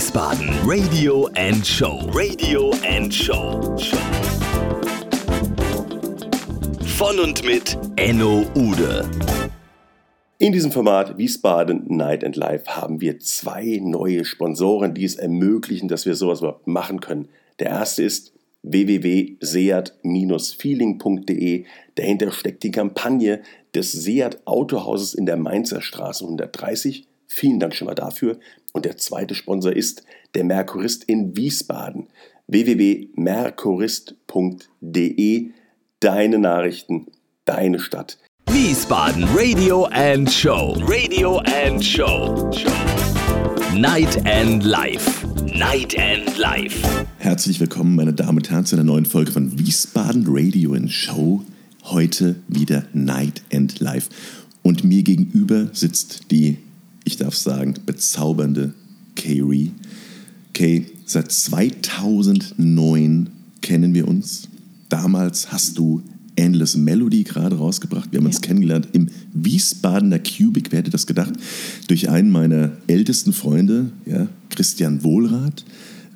Wiesbaden Radio and Show. Radio and Show. Von und mit Enno Ude. In diesem Format Wiesbaden Night and Life haben wir zwei neue Sponsoren, die es ermöglichen, dass wir sowas überhaupt machen können. Der erste ist www.seat-feeling.de. Dahinter steckt die Kampagne des Seat Autohauses in der Mainzer Straße 130. Vielen Dank schon mal dafür. Und der zweite Sponsor ist der Merkurist in Wiesbaden. www.merkurist.de. Deine Nachrichten, deine Stadt. Wiesbaden Radio and Show. Radio and Show. Night and Life. Night and Life. Herzlich willkommen, meine Damen und Herren, zu einer neuen Folge von Wiesbaden Radio and Show. Heute wieder Night and Life. Und mir gegenüber sitzt die, ich darf sagen, bezaubernde Kay Ree. Kay, seit 2009 kennen wir uns. Damals hast du Endless Melody gerade rausgebracht. Wir haben ja. uns kennengelernt im Wiesbadener Cubic. Wer hätte das gedacht? Durch einen meiner ältesten Freunde, ja, Christian Wohlrath.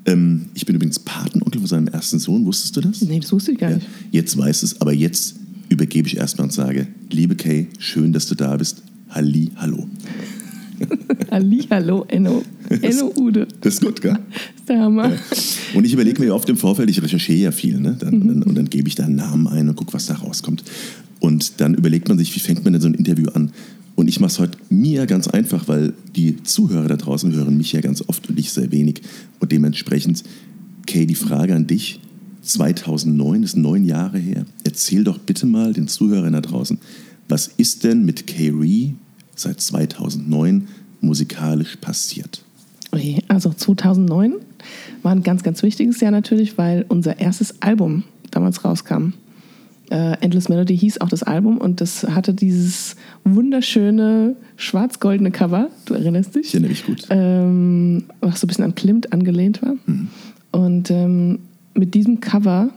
Ähm, ich bin übrigens Patenonkel von seinem ersten Sohn. Wusstest du das? Nee, das wusste ich gar nicht. jetzt weiß es, aber jetzt übergebe ich erstmal und sage, liebe Kay, schön, dass du da bist. Halli, hallo. Halli, hallo, Enno. Enno Ude. Das ist gut, gell? Das ist der Hammer. Ja. Und ich überlege mir oft im Vorfeld, ich recherchiere ja viel, ne? Dann, mhm. und dann gebe ich da einen Namen ein und gucke, was da rauskommt. Und dann überlegt man sich, wie fängt man denn so ein Interview an? Und ich mache es heute mir ganz einfach, weil die Zuhörer da draußen hören mich ja ganz oft und ich sehr wenig. Und dementsprechend, Kay, die Frage an dich. 2009 ist neun Jahre her. Erzähl doch bitte mal den Zuhörern da draußen, was ist denn mit Kay Ree seit 2009 musikalisch passiert? Also 2009 war ein ganz, ganz wichtiges Jahr natürlich, weil unser erstes Album damals rauskam. Äh, Endless Melody hieß auch das Album und das hatte dieses wunderschöne schwarz-goldene Cover, du erinnerst dich? Ich erinnere mich gut. Ähm, was so ein bisschen an Klimt angelehnt war. Mhm. Und ähm, mit diesem Cover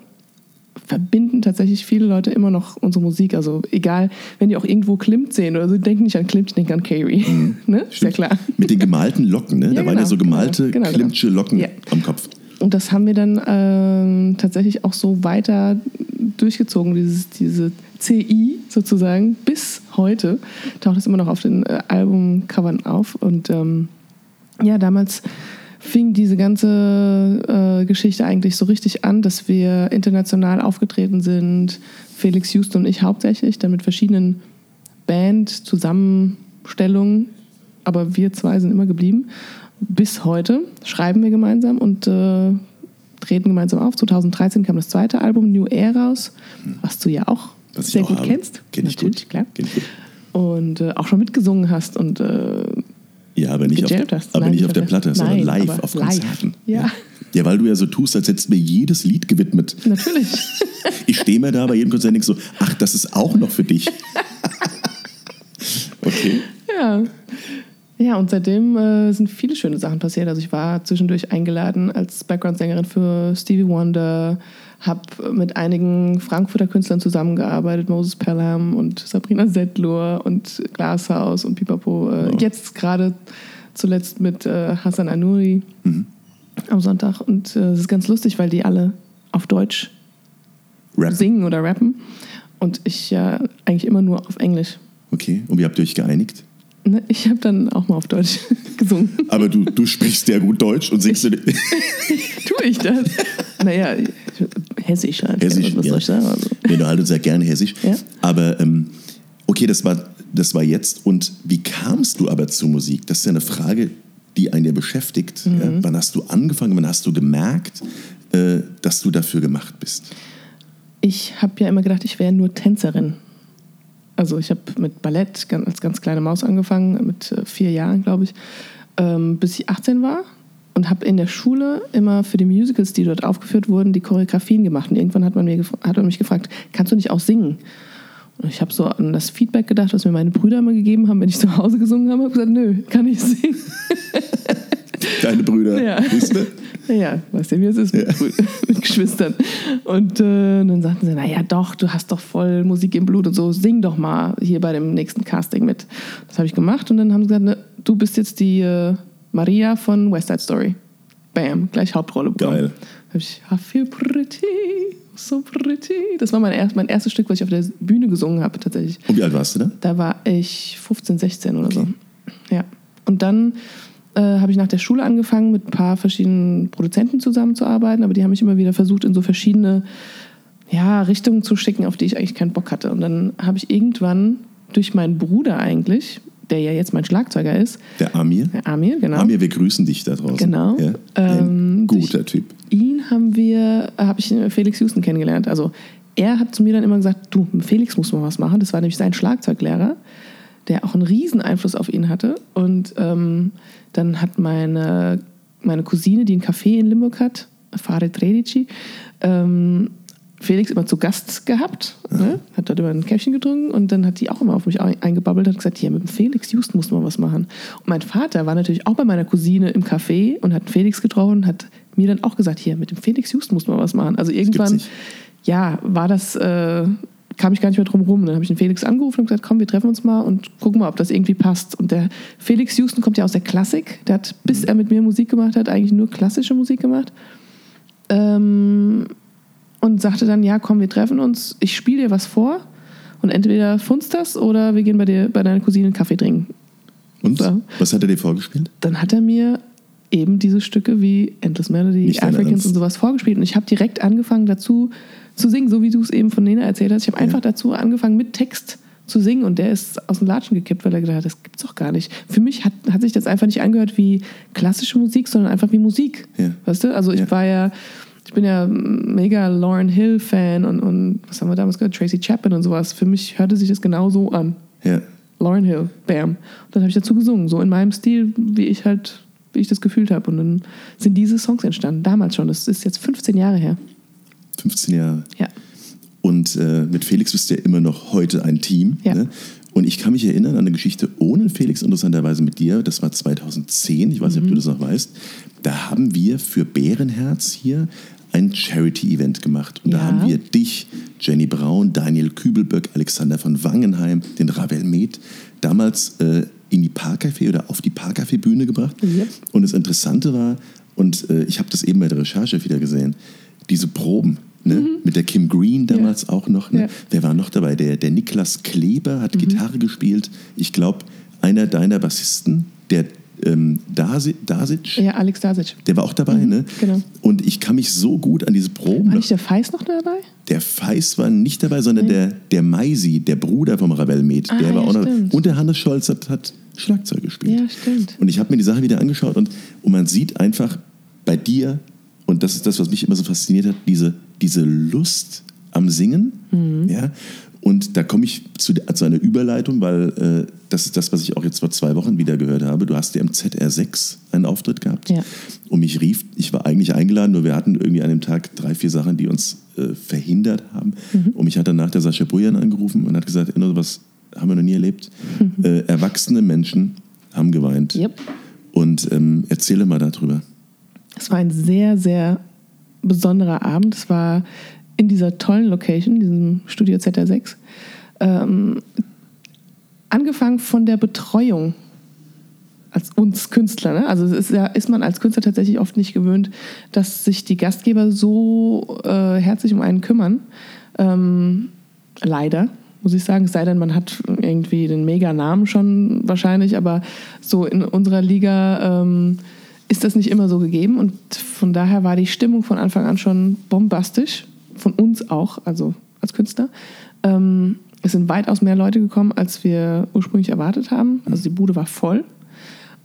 verbinden tatsächlich viele Leute immer noch unsere Musik. Also egal, wenn die auch irgendwo Klimt sehen oder so, denken nicht an Klimt, denken an Carrie. Mhm. ne? Ist ja klar. Mit den gemalten Locken, ne? Ja, da genau, waren ja so gemalte genau, genau, Klimtsche Locken ja. am Kopf. Und das haben wir dann ähm, tatsächlich auch so weiter durchgezogen, dieses, diese CI sozusagen, bis heute taucht es immer noch auf den äh, Albumcovern auf. Und ähm, ja, damals fing diese ganze äh, Geschichte eigentlich so richtig an, dass wir international aufgetreten sind. Felix Houston und ich hauptsächlich, dann mit verschiedenen Band-Zusammenstellungen. Aber wir zwei sind immer geblieben. Bis heute schreiben wir gemeinsam und äh, treten gemeinsam auf. 2013 kam das zweite Album New Air raus, was du ja auch was sehr gut habe. kennst. Kenn ich Natürlich, gut. klar. Kenn ich gut. Und äh, auch schon mitgesungen hast und äh, ja, aber nicht, auf, hast. aber Nein, nicht auf der Platte, sondern live auf Konzerten. Live. Ja. ja, weil du ja so tust, als hättest du mir jedes Lied gewidmet. Natürlich. Ich stehe mir da bei jedem Konzert und denke so, ach, das ist auch noch für dich. okay. Ja. Ja, und seitdem äh, sind viele schöne Sachen passiert. Also ich war zwischendurch eingeladen als Background-Sängerin für Stevie Wonder, habe mit einigen Frankfurter Künstlern zusammengearbeitet, Moses Pelham und Sabrina Settler und Glashaus und Pipapo. Äh, oh. Jetzt gerade zuletzt mit äh, Hassan Anuri mhm. am Sonntag. Und äh, es ist ganz lustig, weil die alle auf Deutsch Rap. singen oder rappen. Und ich ja eigentlich immer nur auf Englisch. Okay, und wie habt ihr euch geeinigt? Ne, ich habe dann auch mal auf Deutsch gesungen. Aber du, du sprichst sehr gut Deutsch und singst du. Tue ich das? Naja, Hessisch halt. Hessisch, was ja. soll ich sagen? Also. Nee, du haltest ja gerne Hessisch. Ja? Aber ähm, okay, das war, das war jetzt. Und wie kamst du aber zur Musik? Das ist ja eine Frage, die einen ja beschäftigt. Mhm. Ja? Wann hast du angefangen? Wann hast du gemerkt, äh, dass du dafür gemacht bist? Ich habe ja immer gedacht, ich wäre nur Tänzerin. Also ich habe mit Ballett als ganz kleine Maus angefangen, mit äh, vier Jahren, glaube ich, ähm, bis ich 18 war und habe in der Schule immer für die Musicals, die dort aufgeführt wurden, die Choreografien gemacht. Und irgendwann hat man, mir hat man mich gefragt, kannst du nicht auch singen? Und ich habe so an das Feedback gedacht, was mir meine Brüder immer gegeben haben, wenn ich zu Hause gesungen habe. Ich habe gesagt, nö, kann ich singen. Deine Brüder, ja. wisst ihr? Ja, weißt du, wie es ist mit, ja. mit Geschwistern. Und äh, dann sagten sie, naja doch, du hast doch voll Musik im Blut und so, sing doch mal hier bei dem nächsten Casting mit. Das habe ich gemacht und dann haben sie gesagt, ne, du bist jetzt die... Äh, Maria von West Side Story. bam, gleich Hauptrolle bekommen. Geil. Habe ich I feel pretty, so pretty. Das war mein, erst, mein erstes Stück, was ich auf der Bühne gesungen habe, tatsächlich. Und wie alt warst du da? Da war ich 15, 16 oder so. Ja. Und dann äh, habe ich nach der Schule angefangen, mit ein paar verschiedenen Produzenten zusammenzuarbeiten, aber die haben mich immer wieder versucht, in so verschiedene ja, Richtungen zu schicken, auf die ich eigentlich keinen Bock hatte. Und dann habe ich irgendwann durch meinen Bruder eigentlich, der ja jetzt mein Schlagzeuger ist, Der Amir? der Amir, genau. Amir, wir grüßen dich da draußen. Genau. Ja, Ähm, ein guter Typ. ihn haben wir, habe ich Felix Houston kennengelernt. Also er hat zu mir dann immer gesagt, du, Felix muss man was machen. Das war nämlich sein Schlagzeuglehrer, der auch einen riesen Einfluss auf ihn hatte. Und ähm, dann hat meine, meine Cousine, die ein Café in Limburg hat, Farid Redici, ähm, Felix immer zu Gast gehabt, ne? hat dort immer ein Käffchen getrunken und dann hat die auch immer auf mich ein- eingebabbelt und hat gesagt, hier mit dem Felix Houston muss man was machen. Und mein Vater war natürlich auch bei meiner Cousine im Café und hat Felix getroffen und hat mir dann auch gesagt, hier mit dem Felix Houston muss man was machen. Also irgendwann, ja, war das, äh, kam ich gar nicht mehr drum rum. Dann habe ich den Felix angerufen und gesagt, komm, wir treffen uns mal und gucken mal, ob das irgendwie passt. Und der Felix Houston kommt ja aus der Klassik. Der hat, bis er mit mir Musik gemacht hat, eigentlich nur klassische Musik gemacht. Ähm, und sagte dann, ja, komm, wir treffen uns, ich spiele dir was vor und entweder funzt das oder wir gehen bei dir, bei deiner Cousine einen Kaffee trinken. Und So. was hat er dir vorgespielt? Dann hat er mir eben diese Stücke wie Endless Melody, Nicht Africans und sowas vorgespielt und ich habe direkt angefangen dazu zu singen, so wie du es eben von Nena erzählt hast. Ich habe einfach dazu angefangen mit Text zu singen und der ist aus dem Latschen gekippt, weil er gedacht hat, das gibt's doch gar nicht. Für mich hat, hat sich das einfach nicht angehört wie klassische Musik, sondern einfach wie Musik. Ja. Weißt du? Also ich Ja. war ja, ich bin ja mega Lauren Hill Fan und, und was haben wir damals gehört? Tracy Chapman und sowas. Für mich hörte sich das genau so an. Ja. Lauren Hill, bam. Und dann habe ich dazu gesungen, so in meinem Stil, wie ich halt, wie ich das gefühlt habe. Und dann sind diese Songs entstanden, damals schon. Das ist jetzt 15 Jahre her. 15 Jahre. Ja. Und äh, mit Felix bist du ja immer noch heute ein Team. Ja. Ne? Und ich kann mich erinnern an eine Geschichte ohne Felix, interessanterweise mit dir. Das war 2010, ich weiß nicht, ob du das noch weißt. Da haben wir für Bärenherz hier ein Charity-Event gemacht. Und da Ja. haben wir dich, Jenny Braun, Daniel Kübelböck, Alexander von Wangenheim, den Ravel Med, damals äh, in die Parkcafé oder auf die Parkcafé-Bühne gebracht. Yep. Und das Interessante war, und äh, ich habe das eben bei der Recherche wieder gesehen, diese Proben. Ne? Mit der Kim Green damals auch noch. Ne? Ja. Wer war noch dabei? Der, der Niklas Kleber hat Gitarre gespielt. Ich glaube, einer deiner Bassisten, der ähm, Dasi, Dasic, Ja, Alex Dasic. der war auch dabei. ne? genau. Und ich kann mich so gut an diese Proben. War nicht der Feist noch dabei? der Feist war nicht dabei, sondern der, der Maisi, der Bruder vom Ravel Med, Ah, der war ja, auch noch. stimmt. Und der Hannes Scholz hat, hat Schlagzeug gespielt. Ja, stimmt. Und ich habe mir die Sache wieder angeschaut und, und man sieht einfach bei dir, und das ist das, was mich immer so fasziniert hat, diese, diese Lust am Singen. Mhm. Ja? Und da komme ich zu, zu einer Überleitung, weil äh, das ist das, was ich auch jetzt vor zwei Wochen wieder gehört habe. Du hast ja im ZR6 einen Auftritt gehabt. Ja. Und mich rief, ich war eigentlich eingeladen, nur wir hatten irgendwie an dem Tag drei, vier Sachen, die uns äh, verhindert haben. Mhm. Und mich hat danach der Sascha Brujan angerufen und hat gesagt, was haben wir noch nie erlebt. Mhm. Äh, erwachsene Menschen haben geweint. Yep. Und ähm, erzähle mal darüber. Es war ein sehr, sehr besonderer Abend. Es war in dieser tollen Location, diesem Studio ZR6. Ähm, angefangen von der Betreuung als uns Künstler. Ne? Also ist, ja, ist man als Künstler tatsächlich oft nicht gewöhnt, dass sich die Gastgeber so äh, herzlich um einen kümmern. Ähm, leider, muss ich sagen. Es sei denn, man hat irgendwie den Mega-Namen schon wahrscheinlich, aber so in unserer Liga ähm, ist das nicht immer so gegeben. Und von daher war die Stimmung von Anfang an schon bombastisch. Von uns auch, also als Künstler. Ähm, es sind weitaus mehr Leute gekommen, als wir ursprünglich erwartet haben. Also die Bude war voll.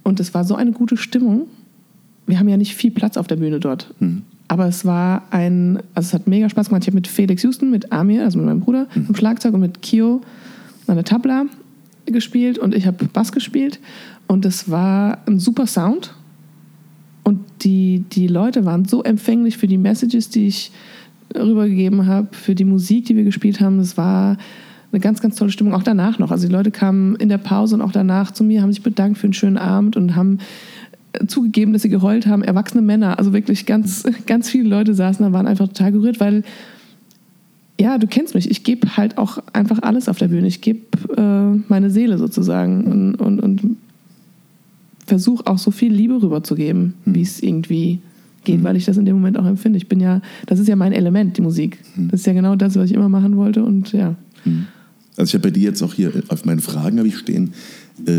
Und es war so eine gute Stimmung. Wir haben ja nicht viel Platz auf der Bühne dort. Aber es war ein, also es hat mega Spaß gemacht. Ich habe mit Felix Houston, mit Amir, also mit meinem Bruder, am Schlagzeug und mit Kio an der Tabla gespielt und ich habe Bass gespielt. Und es war ein super Sound. Und die, die Leute waren so empfänglich für die Messages, die ich rübergegeben habe, für die Musik, die wir gespielt haben. Es war eine ganz, ganz tolle Stimmung, auch danach noch. Also die Leute kamen in der Pause und auch danach zu mir, haben sich bedankt für einen schönen Abend und haben äh, zugegeben, dass sie geheult haben. Erwachsene Männer, also wirklich ganz, ganz viele Leute saßen da, waren einfach total gerührt, weil ja, du kennst mich. Ich gebe halt auch einfach alles auf der Bühne. Ich gebe äh, meine Seele sozusagen und, und, und versuche auch so viel Liebe rüberzugeben, wie es irgendwie geht, weil ich das in dem Moment auch empfinde. Ich bin ja, das ist ja mein Element, die Musik. Das ist ja genau das, was ich immer machen wollte und ja. Also ich habe bei dir jetzt auch hier auf meinen Fragen habe ich stehen,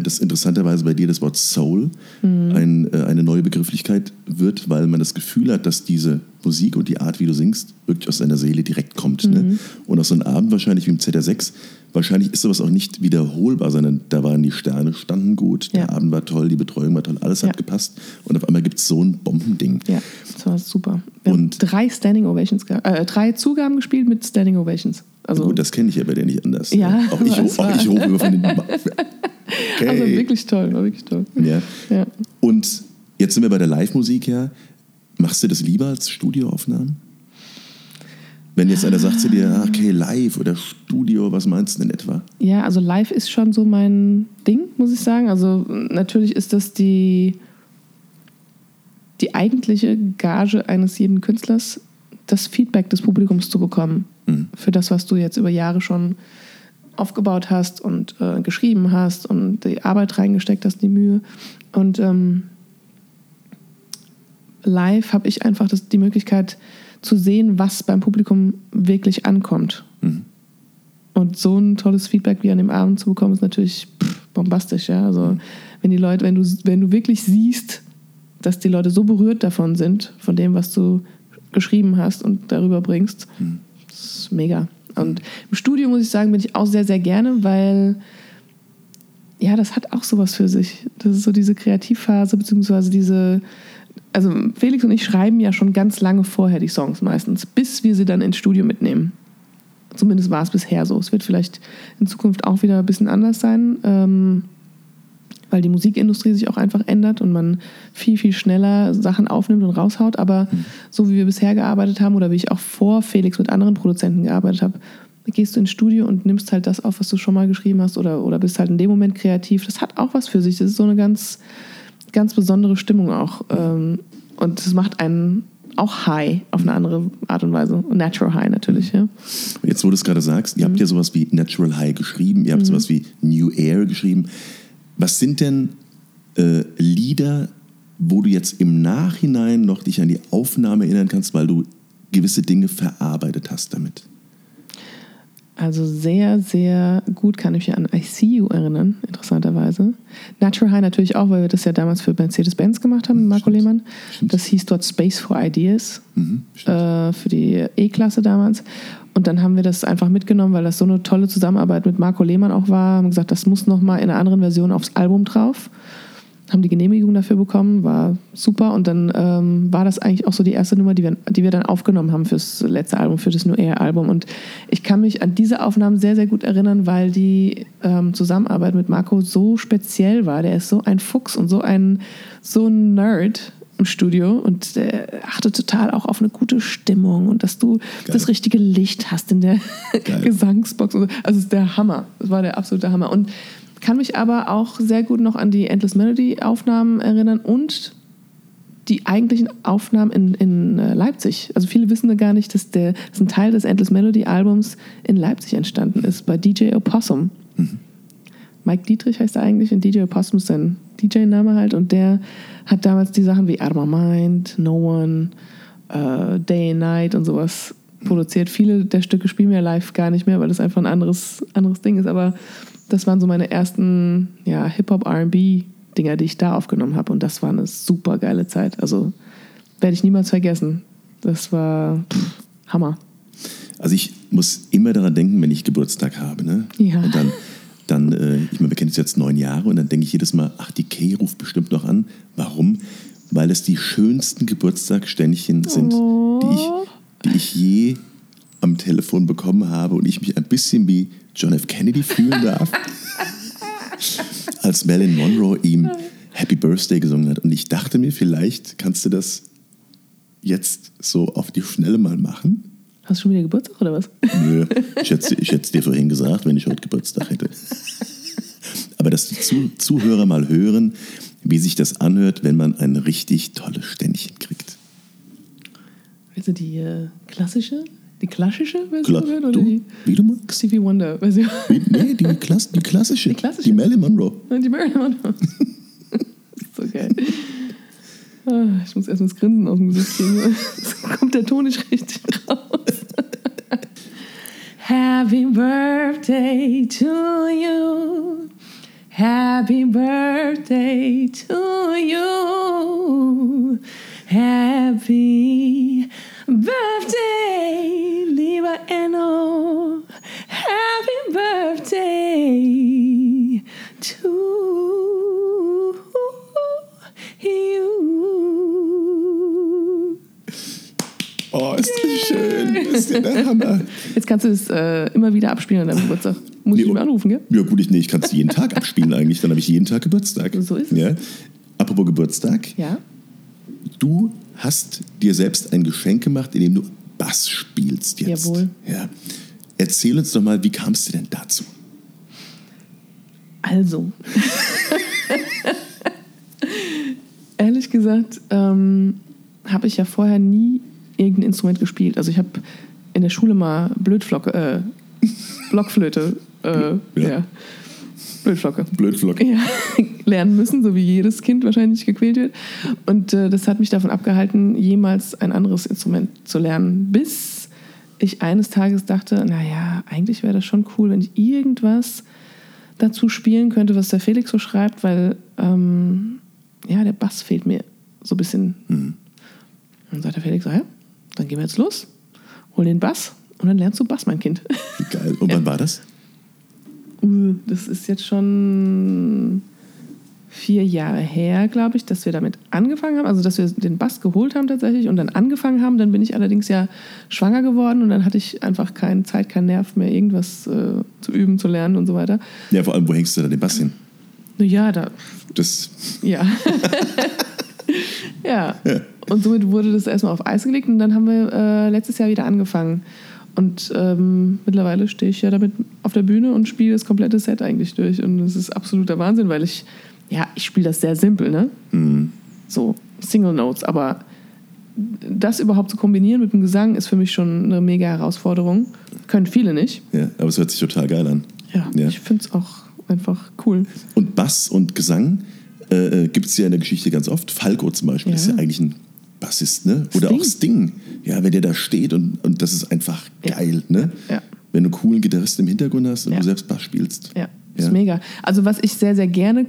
dass interessanterweise bei dir das Wort Soul ein, äh, eine neue Begrifflichkeit wird, weil man das Gefühl hat, dass diese Musik und die Art, wie du singst, wirklich aus deiner Seele direkt kommt. Ne? Und auf so einem Abend wahrscheinlich wie im ZR6, wahrscheinlich ist sowas auch nicht wiederholbar, sondern da waren die Sterne, standen gut, der Ja. Abend war toll, die Betreuung war toll, alles Ja. hat gepasst und auf einmal gibt es so ein Bombending. Ja, das war super. Wir Und- drei Standing Ovations, äh, drei Zugaben gespielt mit Standing Ovations. Also, Gut, das kenne ich ja bei dir nicht anders. Ja, auch ich, auch ich hoch über von den. Okay. also wirklich toll, war wirklich toll. Ja. Ja. Und jetzt sind wir bei der Live-Musik ja. Machst du das lieber als Studioaufnahmen? Wenn jetzt einer sagt zu dir, ah, okay, live oder Studio, was meinst du denn etwa? Ja, also live ist schon so mein Ding, muss ich sagen. Also natürlich ist das die, die eigentliche Gage eines jeden Künstlers, das Feedback des Publikums zu bekommen für das, was du jetzt über Jahre schon aufgebaut hast und äh, geschrieben hast und die Arbeit reingesteckt hast, die Mühe. Und ähm, live habe ich einfach das, die Möglichkeit zu sehen, was beim Publikum wirklich ankommt. Und so ein tolles Feedback wie an dem Abend zu bekommen, ist natürlich pff, bombastisch. Ja? Also wenn die Leute, wenn du, wenn du wirklich siehst, dass die Leute so berührt davon sind, von dem, was du geschrieben hast und darüber bringst, das ist mega. Und im Studio muss ich sagen, bin ich auch sehr, sehr gerne, weil ja, das hat auch sowas für sich. Das ist so diese Kreativphase, beziehungsweise diese. Also Felix und ich schreiben ja schon ganz lange vorher die Songs meistens, bis wir sie dann ins Studio mitnehmen. Zumindest war es bisher so. Es wird vielleicht in Zukunft auch wieder ein bisschen anders sein, ähm, weil die Musikindustrie sich auch einfach ändert und man viel, viel schneller Sachen aufnimmt und raushaut. Aber so wie wir bisher gearbeitet haben oder wie ich auch vor Felix mit anderen Produzenten gearbeitet habe, gehst du ins Studio und nimmst halt das auf, was du schon mal geschrieben hast oder, oder bist halt in dem Moment kreativ. Das hat auch was für sich. Das ist so eine ganz, ganz besondere Stimmung auch. Ähm, und das macht einen auch high auf eine andere Art und Weise. Natural high natürlich, ja. Jetzt, wo du es gerade sagst, ihr habt ja sowas wie Natural High geschrieben, ihr habt sowas wie New Air geschrieben. Was sind denn äh, Lieder, wo du jetzt im Nachhinein noch dich an die Aufnahme erinnern kannst, weil du gewisse Dinge verarbeitet hast damit? Also sehr, sehr gut kann ich mich an I See You erinnern, interessanterweise. Natural High natürlich auch, weil wir das ja damals für Mercedes-Benz gemacht haben, Marco Lehmann. Das hieß dort Space for Ideas äh, für die E-Klasse damals. Und dann haben wir das einfach mitgenommen, weil das so eine tolle Zusammenarbeit mit Marco Lehmann auch war. Haben gesagt, das muss nochmal in einer anderen Version aufs Album drauf. Haben die Genehmigung dafür bekommen, war super. Und dann ähm, war das eigentlich auch so die erste Nummer, die wir, die wir dann aufgenommen haben fürs letzte Album, für das New Air Album. Und ich kann mich an diese Aufnahmen sehr, sehr gut erinnern, weil die ähm, Zusammenarbeit mit Marco so speziell war. Der ist so ein Fuchs und so ein, so ein Nerd im Studio und der achtet total auch auf eine gute Stimmung und dass du das richtige Licht hast in der Geil. Gesangsbox. so. Also es ist der Hammer. Das war der absolute Hammer. Und kann mich aber auch sehr gut noch an die Endless Melody Aufnahmen erinnern und die eigentlichen Aufnahmen in, in äh, Leipzig. Also viele wissen da gar nicht, dass, der, dass ein Teil des Endless Melody Albums in Leipzig entstanden ist, bei DJ Opossum. Mike Dietrich heißt er eigentlich und DJ Opossum ist sein DJ-Name halt und der hat damals die Sachen wie Out of My Mind, No One, äh, Day and Night und sowas produziert. Viele der Stücke spielen wir live gar nicht mehr, weil das einfach ein anderes, anderes Ding ist, aber das waren so meine ersten ja, Hip-Hop-R&B-Dinger, die ich da aufgenommen habe und das war eine super geile Zeit. Also werde ich niemals vergessen. Das war pff, Hammer. Also ich muss immer daran denken, wenn ich Geburtstag habe. Ne? Ja. Und dann, dann äh, ich meine, wir kennen uns jetzt neun Jahre und dann denke ich jedes Mal, ach, die Kay ruft bestimmt noch an. Warum? Weil es die schönsten Geburtstagsständchen sind, die, ich, die ich je am Telefon bekommen habe und ich mich ein bisschen wie John F. Kennedy fühlen darf. als Marilyn Monroe ihm Happy Birthday gesungen hat. Und ich dachte mir, vielleicht kannst du das jetzt so auf die Schnelle mal machen. Hast du schon wieder Geburtstag oder was? Nö, ich hätte ich hätte es dir vorhin gesagt, wenn ich heute Geburtstag hätte. Aber dass die Zu Zuhörer mal hören, wie sich das anhört, wenn man ein richtig tolles Ständchen. Also die äh, klassische, die klassische Version hören oder die wie du magst. Stevie Wonder Version? Wie- Nee, die, Klass die klassische. Die klassische? Die Marilyn Monroe. Die Marilyn Monroe. so geil. Ah, Ich muss erst mal das Grinsen aus dem Gesicht kriegen. Sonst kommt der Ton nicht richtig raus. Happy birthday to you. Happy birthday to you. Happy birthday, lieber Enno. Happy birthday to you. Oh, ist das schön. Ist ja der Hammer. Jetzt kannst du es äh, immer wieder abspielen an deinem Geburtstag. Muss ich Nee, ihn anrufen, gell? Ja gut, ich, nee, ich kann es jeden Tag abspielen eigentlich. Dann habe ich jeden Tag Geburtstag. So ist es. Ja. Apropos Geburtstag. Ja. Du hast dir selbst ein Geschenk gemacht, indem du Bass spielst jetzt. Jawohl. Ja. Erzähl uns doch mal, wie kamst du denn dazu? Also. Ehrlich gesagt, ähm, habe ich ja vorher nie irgendein Instrument gespielt. Also ich habe in der Schule mal Blödflocke, äh, Blockflöte, äh, Ja. ja. Blödflocke. Blödflocke. Ja, lernen müssen, so wie jedes Kind wahrscheinlich gequält wird. Und äh, das hat mich davon abgehalten, jemals ein anderes Instrument zu lernen, bis ich eines Tages dachte, naja, eigentlich wäre das schon cool, wenn ich irgendwas dazu spielen könnte, was der Felix so schreibt, weil ähm, ja, der Bass fehlt mir so ein bisschen. Und dann sagt der Felix, so, ja, dann gehen wir jetzt los, hol den Bass und dann lernst du Bass, mein Kind. Wie geil. Und wann war das? Uh, Das ist jetzt schon vier Jahre her, glaube ich, dass wir damit angefangen haben. Also, dass wir den Bass geholt haben tatsächlich und dann angefangen haben. Dann bin ich allerdings ja schwanger geworden und dann hatte ich einfach keine Zeit, keinen Nerv mehr, irgendwas äh, zu üben, zu lernen und so weiter. Ja, vor allem, wo hängst du da den Bass hin? Ja, da, Das, ja. ja. Und somit wurde das erstmal auf Eis gelegt und dann haben wir äh, letztes Jahr wieder angefangen. Und ähm, mittlerweile stehe ich ja damit auf der Bühne und spiele das komplette Set eigentlich durch. Und das ist absoluter Wahnsinn, weil ich, ja, ich spiele das sehr simpel, ne? So, Single Notes. Aber das überhaupt zu kombinieren mit dem Gesang ist für mich schon eine mega Herausforderung. Können viele nicht. ja, aber es hört sich total geil an. Ja, Ja. ich finde es auch einfach cool. Und Bass und Gesang äh, gibt es ja in der Geschichte ganz oft. Falco zum Beispiel Ja. ist ja eigentlich ein Bassist, ne? Oder Sting. auch Sting. Ja, wenn der da steht und, und das ist einfach Ja. geil, ne? Ja. Wenn du einen coolen Gitarristen im Hintergrund hast und du selbst Bass spielst. Ja, ist mega. Also was ich sehr, sehr gerne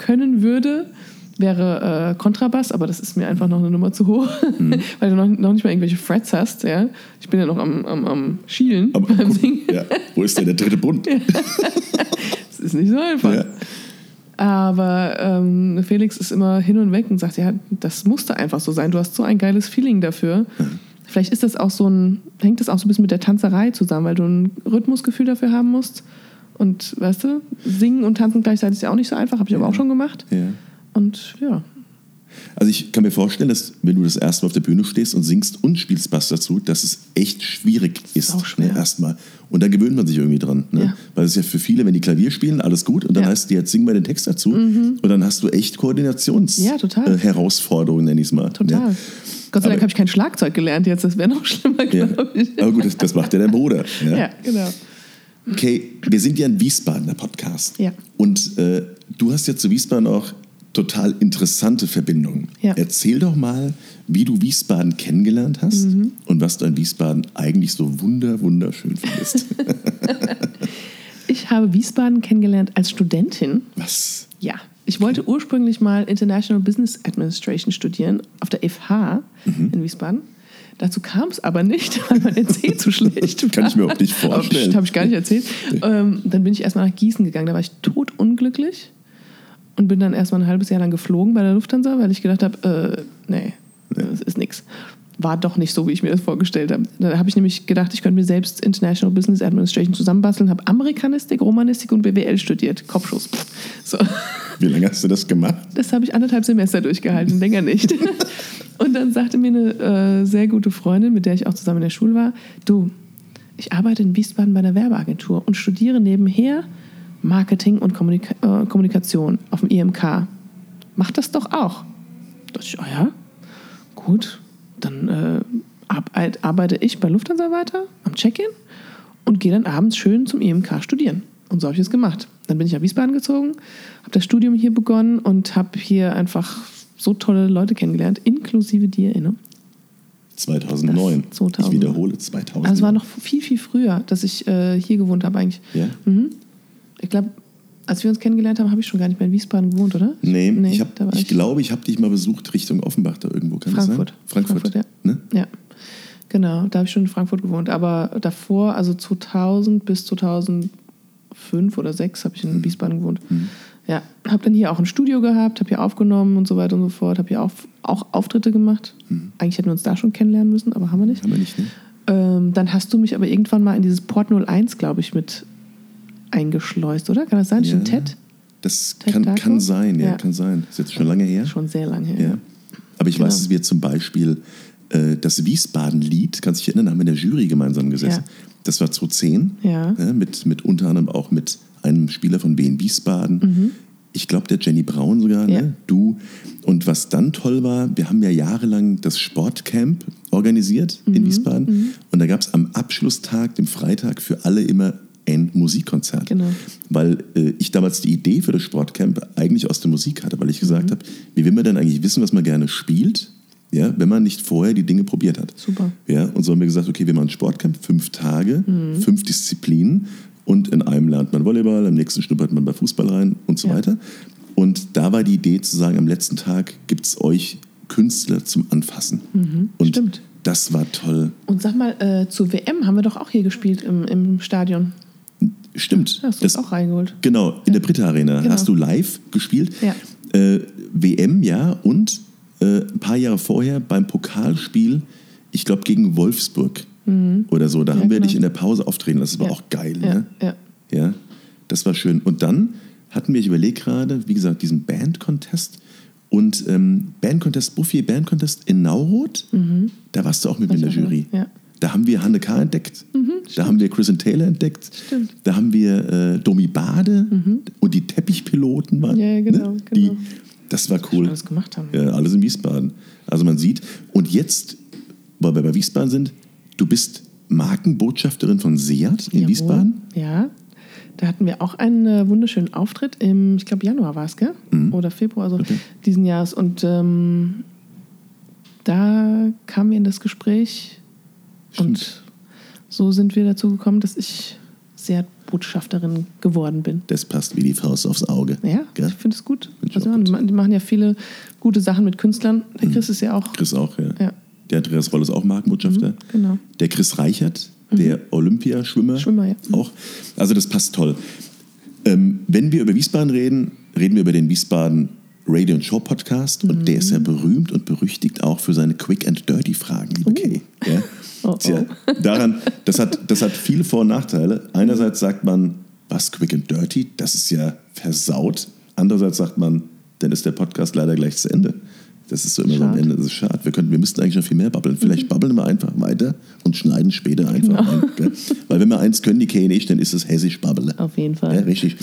können würde, wäre äh, Kontrabass, aber das ist mir einfach noch eine Nummer zu hoch, weil du noch, noch nicht mal irgendwelche Frets hast. Ja? Ich bin ja noch am, am, am Schielen Aber beim guck, Singen. ja, wo ist denn der dritte Bund? Das ist nicht so einfach. Ja. Aber ähm, Felix ist immer hin und weg und sagt, ja, das musste einfach so sein. Du hast so ein geiles Feeling dafür. Vielleicht ist das auch so ein, hängt das auch so ein bisschen mit der Tanzerei zusammen, weil du ein Rhythmusgefühl dafür haben musst. Und weißt du, singen und tanzen gleichzeitig ist ja auch nicht so einfach, habe ich aber auch schon gemacht. Ja. Und ja, Also ich kann mir vorstellen, dass wenn du das erste Mal auf der Bühne stehst und singst und spielst Bass dazu, dass es echt schwierig ist. auch schwer. Ne, erstmal. Und da gewöhnt man sich irgendwie dran. Ne? Ja. Weil es ist ja für viele, wenn die Klavier spielen, alles gut und dann Ja. Mhm. heißt die jetzt sing mal den Text dazu und dann hast du echt Koordinations Ja, äh, Herausforderungen, nenne ich es mal. total. Ne? Gott sei Dank habe ich kein Schlagzeug gelernt jetzt, das wäre noch schlimmer, Ja. glaube ich. Aber gut, das, das macht ja dein Bruder. Ja? Ja, genau. Okay, wir sind ja ein Wiesbadener Podcast. Ja. Und äh, du hast ja zu Wiesbaden auch total interessante Verbindungen. Ja. Erzähl doch mal, wie du Wiesbaden kennengelernt hast Mhm. und was du an Wiesbaden eigentlich so wunder, wunderschön findest. Ich habe Wiesbaden kennengelernt als Studentin. was? Ja, ich wollte ursprünglich mal International Business Administration studieren auf der FH Mhm. in Wiesbaden. Dazu kam es aber nicht, weil mein NC zu schlecht war. Kann ich mir auch nicht vorstellen. Habe ich gar nicht erzählt. Ähm, dann bin ich erstmal nach Gießen gegangen. Da war ich totunglücklich und bin dann erstmal ein halbes Jahr lang geflogen bei der Lufthansa, weil ich gedacht habe, äh, nee, das ist nichts. War doch nicht so, wie ich mir das vorgestellt habe. Da habe ich nämlich gedacht, ich könnte mir selbst International Business Administration zusammenbasteln, habe Amerikanistik, Romanistik und BWL studiert. Kopfschuss. So. Wie lange hast du das gemacht? Das habe ich anderthalb Semester durchgehalten, länger nicht. Und dann sagte mir eine äh, sehr gute Freundin, mit der ich auch zusammen in der Schule war, du, ich arbeite in Wiesbaden bei einer Werbeagentur und studiere nebenher Marketing und Kommunika äh, Kommunikation auf dem IMK. Mach das doch auch. Da dachte ich, oh ja, gut, dann äh, arbeit, arbeite ich bei Lufthansa weiter am Check-in und gehe dann abends schön zum IMK studieren. Und so habe ich es gemacht. Dann bin ich nach Wiesbaden gezogen, habe das Studium hier begonnen und habe hier einfach so tolle Leute kennengelernt, inklusive dir, ne? 2009. Das 2000. Ich wiederhole, 2000. Also es war noch viel, viel früher, dass ich äh, hier gewohnt habe eigentlich. Ja? Mhm. Ich glaube, als wir uns kennengelernt haben, habe ich schon gar nicht mehr in Wiesbaden gewohnt, oder? Nee, ich, hab, war ich glaube, ich habe dich mal besucht Richtung Offenbach da irgendwo. Kann Frankfurt. das sein? Frankfurt. Frankfurt, Ne? Ja, genau. Da habe ich schon in Frankfurt gewohnt. Aber davor, also 2000 bis 2005 oder 2006, habe ich Mhm. in Wiesbaden gewohnt. Ja, habe dann hier auch ein Studio gehabt, habe hier aufgenommen und so weiter und so fort. Habe hier auch, auch Auftritte gemacht. Eigentlich hätten wir uns da schon kennenlernen müssen, aber haben wir nicht. Mhm. Haben wir nicht, ne? Ähm, dann hast du mich aber irgendwann mal in dieses Port 01, glaube ich, mit eingeschleust, oder? Kann das sein? Ja. TED? Das Ted kann, kann sein, ja, Ja. kann sein. Ist jetzt schon lange her. Schon sehr lange her. Ja. Aber ich Genau. weiß, dass wir zum Beispiel äh, das Wiesbaden-Lied, kannst du dich erinnern, da haben wir in der Jury gemeinsam gesessen. Ja. Das war 2010. Ja. mit, mit unter anderem auch mit einem Spieler von Wien Wiesbaden. Mhm. Ich glaube, der Jenny Braun sogar, ne? du. Und was dann toll war, wir haben ja jahrelang das Sportcamp organisiert Mhm. in Wiesbaden. Und da gab es am Abschlusstag, dem Freitag, für alle immer Musikkonzert. Genau. Weil äh, ich damals die Idee für das Sportcamp eigentlich aus der Musik hatte, weil ich Mhm. gesagt habe, wie will man denn eigentlich wissen, was man gerne spielt, ja, wenn man nicht vorher die Dinge probiert hat. Super. Ja, und so haben wir gesagt, okay, wir machen ein Sportcamp, fünf Tage, fünf Disziplinen und in einem lernt man Volleyball, am nächsten schnuppert man bei Fußball rein und so Ja. weiter. Und da war die Idee zu sagen, am letzten Tag gibt es euch Künstler zum Anfassen. und stimmt. das war toll. Und sag mal, äh, zur WM haben wir doch auch hier gespielt im, im Stadion. Stimmt. Hast du uns auch reingeholt. Genau, in der Britta Arena Genau. hast du live gespielt. Ja. Äh, WM, ja, und äh, ein paar Jahre vorher beim Pokalspiel, ich glaube gegen Wolfsburg oder so, da Mhm. Ja, haben wir genau. dich in der Pause auftreten lassen. Das war Ja. auch geil. Ja, Ne? ja. Ja, das war schön. Und dann hatten wir, ich überlege gerade, wie gesagt, diesen Band-Contest und ähm, Band-Contest, Buffy Band-Contest in Nauroth. Da warst du auch mit mir in der Jury. ja. Da haben wir Hanne K. entdeckt. da haben wir Chris and Taylor entdeckt. Stimmt. Da haben wir äh, Domi Bade und die Teppichpiloten waren. Ja, ja, genau, ne? Die, genau. das war cool. Alles gemacht haben. Ja, alles in Wiesbaden. Also man sieht, und jetzt, weil wir bei Wiesbaden sind, du bist Markenbotschafterin von Seat in Jawohl. Wiesbaden. Ja. Da hatten wir auch einen äh, wunderschönen Auftritt im, ich glaube, Januar war es, gell? Oder Februar, also Okay. diesen Jahres. Und ähm, da kamen wir in das Gespräch und so sind wir dazu gekommen, dass ich sehr Botschafterin geworden bin. Das passt wie die Faust aufs Auge. Ja, Gell? ich finde es gut. Also, auch die ma- die machen ja viele gute Sachen mit Künstlern. Der Chris ist ja auch. Chris auch, ja. Ja. Der Andreas Roll ist auch Markenbotschafter. genau. Der Chris Reichert, der Olympiaschwimmer. Schwimmer, ja. Mhm. Auch. Also das passt toll. Ähm, wenn wir über Wiesbaden reden, reden wir über den Wiesbaden Radio and Show Podcast. Und der ist ja Mhm. berühmt und berüchtigt auch für seine Quick and Dirty Fragen, liebe Kay. Ja? Oh, Tja, daran, das hat, das hat viele Vor- und Nachteile. Einerseits sagt man, was Quick and Dirty, das ist ja versaut. Andererseits sagt man, dann ist der Podcast leider gleich zu Ende. Das ist so immer so am Schade. Ende, das ist schade. Wir, könnten, wir müssten eigentlich noch viel mehr babbeln. Vielleicht babbeln wir einfach weiter und schneiden später einfach Genau. ein. Gell? Weil wenn wir eins können, die Kay nicht, dann ist es hessisch babbeln. Auf jeden Fall. Ja, richtig.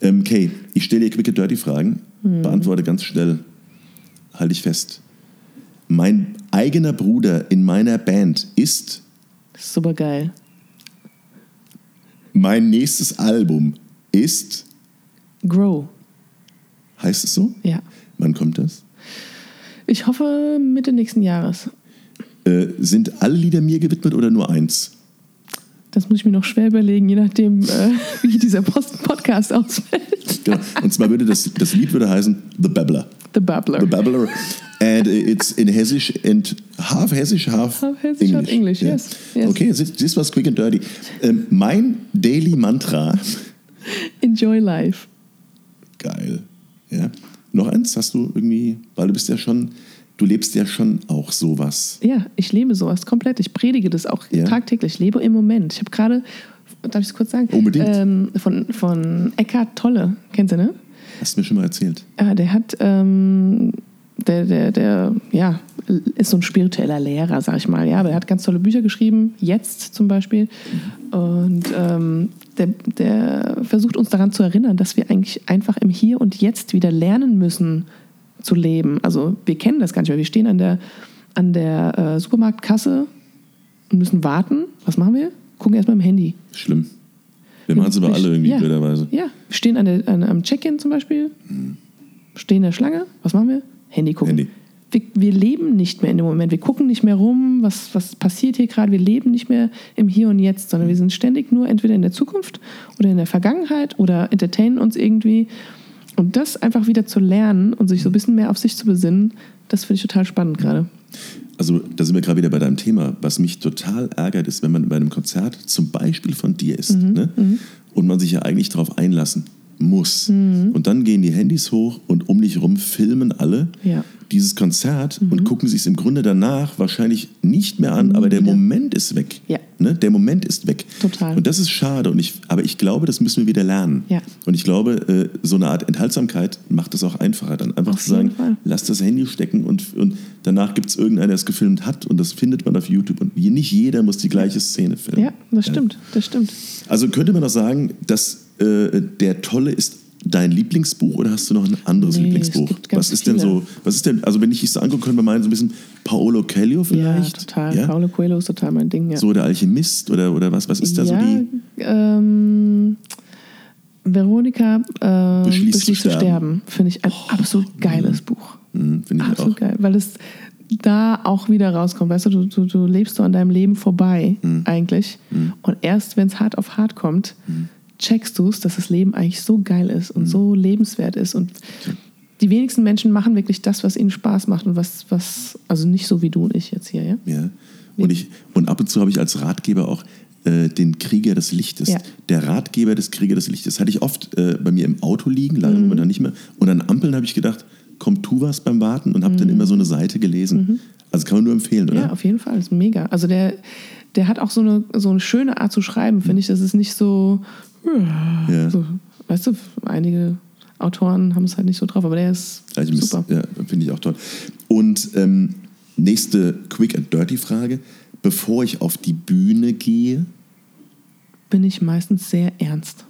Ähm, Kay, ich stelle dir quick and dirty Fragen, Mhm. beantworte ganz schnell. Halte ich fest. Mein eigener Bruder in meiner Band ist Super geil. mein nächstes Album ist, Grow. heißt es so? Ja. Wann kommt das? Ich hoffe Mitte nächsten Jahres. Äh, sind alle Lieder mir gewidmet oder nur eins? Das muss ich mir noch schwer überlegen, je nachdem, äh, wie dieser Post Podcast ausfällt. Genau. Und zwar würde das, das Lied würde heißen The Babbler. The Babbler. The Babbler. And it's in Hessisch and half Hessisch, half, Half Hessisch, half English, Ja. yes, yes. Okay, this, this was quick and dirty. Ähm, mein Daily Mantra, Enjoy life. geil. Ja. Noch eins hast du irgendwie, weil du bist ja schon, du lebst ja schon auch sowas. Ja, ich lebe sowas komplett. Ich predige das auch Ja. tagtäglich. Ich lebe im Moment. Ich habe gerade, darf ich es kurz sagen? Unbedingt. Ähm, von, von Eckhart Tolle. Kennst du, ne? Hast du mir schon mal erzählt. Ja, der hat, ähm, der, der, der, ja, ist so ein spiritueller Lehrer, sag ich mal. Ja, aber er hat ganz tolle Bücher geschrieben, jetzt zum Beispiel. Und ähm, der, der versucht uns daran zu erinnern, dass wir eigentlich einfach im Hier und Jetzt wieder lernen müssen zu leben. Also wir kennen das gar nicht mehr. Wir stehen an der, an der äh, Supermarktkasse und müssen warten. Was machen wir? Gucken erstmal im Handy. Schlimm. Wir machen es aber alle irgendwie ja. blöderweise. Ja, wir stehen an der, an, am Check-in zum Beispiel, stehen in der Schlange, was machen wir? Handy gucken. Handy. Wir, wir leben nicht mehr in dem Moment. Wir gucken nicht mehr rum, was, was passiert hier gerade. Wir leben nicht mehr im Hier und Jetzt, sondern wir sind ständig nur entweder in der Zukunft oder in der Vergangenheit oder entertainen uns irgendwie. Und das einfach wieder zu lernen und sich so ein bisschen mehr auf sich zu besinnen, das finde ich total spannend gerade. Also da sind wir gerade wieder bei deinem Thema. Was mich total ärgert, ist, wenn man bei einem Konzert zum Beispiel von dir ist Mhm, ne? und man sich ja eigentlich darauf einlassen muss. Mhm. Und dann gehen die Handys hoch und um dich rum filmen alle Ja. Mhm. dieses Konzert und gucken sich es im Grunde danach wahrscheinlich nicht mehr an, aber der. Moment ist weg. Ja. Ne? Der Moment ist weg. Total. Und das ist schade. Und ich, aber ich glaube, das müssen wir wieder lernen. Ja. Und ich glaube, äh, so eine Art Enthaltsamkeit macht es auch einfacher, dann einfach Auf zu sagen, Fall. lass das Handy stecken und, und danach gibt es irgendeinen, der es gefilmt hat und das findet man auf YouTube. Und nicht jeder muss die gleiche Szene filmen. Ja, das stimmt, das stimmt. Also könnte man auch sagen, dass äh, der Tolle ist dein Lieblingsbuch oder hast du noch ein anderes Nee, es Lieblingsbuch? Was ist denn viele. so, was ist denn, also wenn ich dich so angucke, könnte man meinen, so ein bisschen Paolo Coelho Ja, vielleicht? total. Ja? Paulo Coelho ist total mein Ding. Ja. So der Alchemist oder, oder was? Was ist da ja, so die? ähm, Veronika äh, Beschließt beschließt, zu sterben. sterben. Finde ich ein absolut geiles Buch. Hm, Finde ich Absolut auch. geil, weil es da auch wieder rauskommt. Weißt du, du, du, du lebst so an deinem Leben vorbei Mhm. eigentlich. Und erst wenn es hart auf hart kommt, checkst du es, dass das Leben eigentlich so geil ist Mhm. und so lebenswert ist. Und die wenigsten Menschen machen wirklich das, was ihnen Spaß macht und was, was also nicht so wie du und ich jetzt hier, ja? Ja. Und, ich, und ab und zu habe ich als Ratgeber auch äh, den Krieger des Lichtes. Ja. Der Ratgeber des Krieger des Lichtes. Hatte ich oft äh, bei mir im Auto liegen, Mhm. leider momentan nicht mehr. Und an Ampeln habe ich gedacht, komm, tu was beim Warten und habe dann immer so eine Seite gelesen. Also kann man nur empfehlen, oder? Mhm. Ja, auf jeden Fall. Das ist mega. Also der, der hat auch so eine, so eine schöne Art zu schreiben, finde ich. Das ist nicht so, Ja. so, weißt du, einige Autoren haben es halt nicht so drauf, aber der ist Also super. Ja, finde ich auch toll. Und ähm, nächste Quick and Dirty Frage. Bevor ich auf die Bühne gehe, Bin ich meistens sehr ernst.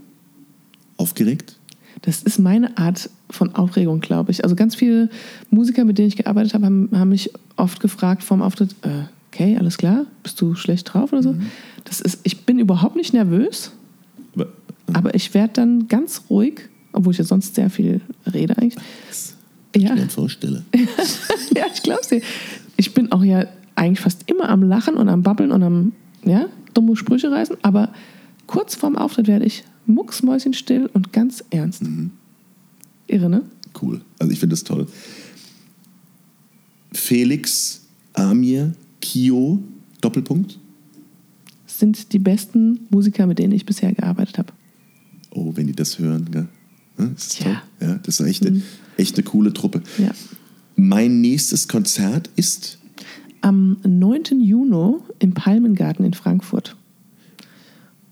aufgeregt? Das ist meine Art von Aufregung, glaube ich. Also ganz viele Musiker, mit denen ich gearbeitet habe, haben, haben mich oft gefragt vorm Auftritt, äh, okay, alles klar, bist du schlecht drauf oder so? Mhm. Das ist, ich bin überhaupt nicht nervös, Aber, aber ich werde dann ganz ruhig, obwohl ich ja sonst sehr viel rede eigentlich. Ja, ich vorstelle. ja ich glaube dir. Ich bin auch ja eigentlich fast immer am Lachen und am Babbeln und am ja, dumme Sprüche reißen, aber kurz vorm Auftritt werde ich mucksmäuschenstill und ganz ernst. Irre, ne? Cool. Also ich finde das toll. Felix, Amir, Kio, Doppelpunkt. Sind die besten Musiker, mit denen ich bisher gearbeitet habe. Oh, wenn die das hören, gell? Ja, das ist Ja. toll. Ja, das ist echt eine, echt eine coole Truppe. Ja. Mein nächstes Konzert ist Am 9. Juni im Palmengarten in Frankfurt.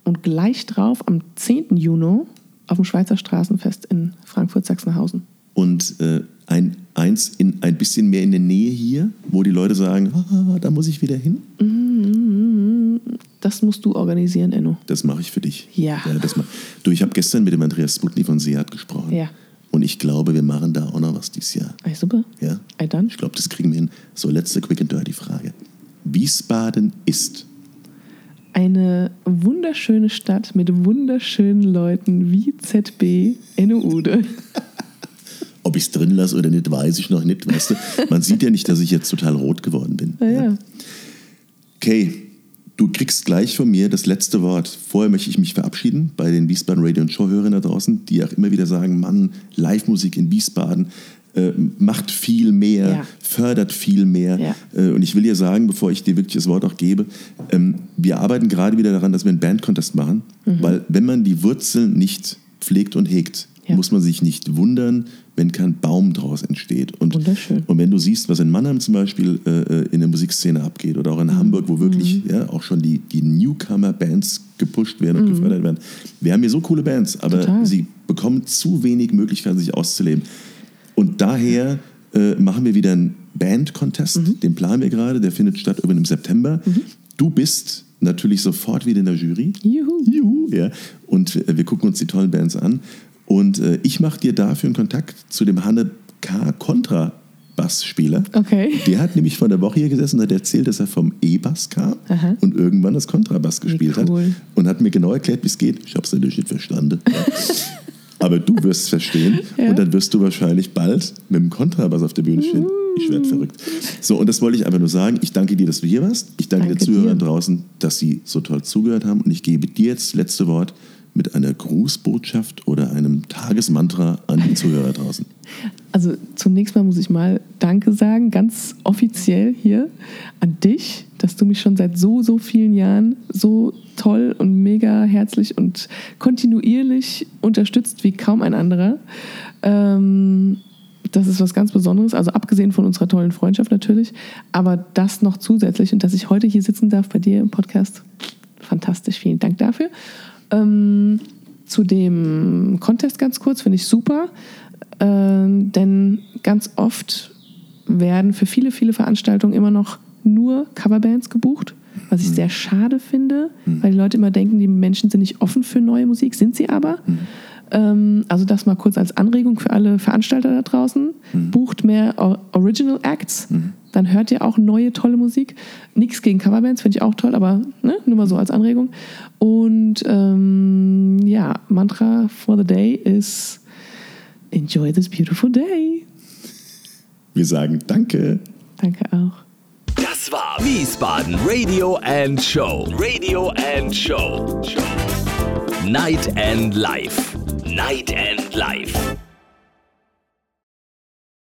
Und gleich drauf am 10. Juni auf dem Schweizer Straßenfest in Frankfurt-Sachsenhausen. und äh, ein, eins in, ein bisschen mehr in der Nähe hier, wo die Leute sagen, ah, da muss ich wieder hin. Das musst du organisieren, Enno. Das mache ich für dich. Ja. das mach. Du, ich habe gestern mit dem Andreas Sputnik von Seat gesprochen. Ja. Und ich glaube, wir machen da auch noch was dieses Jahr. Ey, super. Ja? Ey, dann. Ich glaube, das kriegen wir hin. So, letzte Quick and Dirty Frage. Wiesbaden ist Eine wunderschöne Stadt mit wunderschönen Leuten wie ZB Enno Ude. Ob ich es drin lasse oder nicht, weiß ich noch nicht. Weißt du? Man sieht ja nicht, dass ich jetzt total rot geworden bin. Ja, ja. Okay, du kriegst gleich von mir das letzte Wort. Vorher möchte ich mich verabschieden bei den Wiesbaden Radio und Show-Hörern da draußen, die auch immer wieder sagen, Mann, Live-Musik in Wiesbaden äh, macht viel mehr, Ja. fördert viel mehr. Ja. Äh, und ich will dir sagen, bevor ich dir wirklich das Wort auch gebe, ähm, wir arbeiten gerade wieder daran, dass wir einen Band-Contest machen, weil wenn man die Wurzeln nicht pflegt und hegt, Ja. muss man sich nicht wundern, wenn kein Baum draus entsteht. Und, und wenn du siehst, was in Mannheim zum Beispiel äh, in der Musikszene abgeht oder auch Mhm. in Hamburg, wo wirklich ja, auch schon die, die Newcomer-Bands gepusht werden und gefördert werden. Wir haben hier so coole Bands, aber Mhm. Total. sie bekommen zu wenig Möglichkeiten, sich auszuleben. Und daher äh, machen wir wieder einen Band-Contest, Mhm. den planen wir gerade, der findet statt irgendwann im September. Du bist natürlich sofort wieder in der Jury. Juhu. Juhu, ja. Und äh, wir gucken uns die tollen Bands an. Und äh, ich mache dir dafür einen Kontakt zu dem Hanne K. Kontrabassspieler. Okay. Der hat nämlich vor der Woche hier gesessen und hat erzählt, dass er vom E-Bass kam Aha. und irgendwann das Kontrabass gespielt cool. hat. Und hat mir genau erklärt, wie es geht. Ich habe es natürlich nicht verstanden. Ja. Aber du wirst es verstehen Ja. und dann wirst du wahrscheinlich bald mit dem Kontrabass auf der Bühne stehen. Ich werde verrückt. So, und das wollte ich einfach nur sagen. Ich danke dir, dass du hier warst. Ich danke, Danke den Zuhörern dir. draußen, dass sie so toll zugehört haben. Und ich gebe dir jetzt das letzte Wort mit einer Grußbotschaft oder einem Tagesmantra an die Zuhörer draußen. Also zunächst mal muss ich mal Danke sagen, ganz offiziell hier an dich, dass du mich schon seit so, so vielen Jahren so toll und mega herzlich und kontinuierlich unterstützt wie kaum ein anderer. Ähm, das ist was ganz Besonderes, also abgesehen von unserer tollen Freundschaft natürlich, aber das noch zusätzlich und dass ich heute hier sitzen darf bei dir im Podcast, fantastisch, vielen Dank dafür. Ähm, zu dem Contest ganz kurz, finde ich super, ähm, denn ganz oft werden für viele, viele Veranstaltungen immer noch nur Coverbands gebucht, was ich sehr schade finde, weil die Leute immer denken, die Menschen sind nicht offen für neue Musik, sind sie aber. Ähm, also das mal kurz als Anregung für alle Veranstalter da draußen. Bucht mehr Original Acts, dann hört ihr auch neue tolle Musik. Nichts gegen Coverbands, finde ich auch toll, aber ne, nur mal so als Anregung. Und ähm, ja, Mantra for the day ist Enjoy this beautiful day. Wir sagen Danke. Danke auch. Das war Wiesbaden Radio and Show. Radio and Show. Night and Life. Night and Life.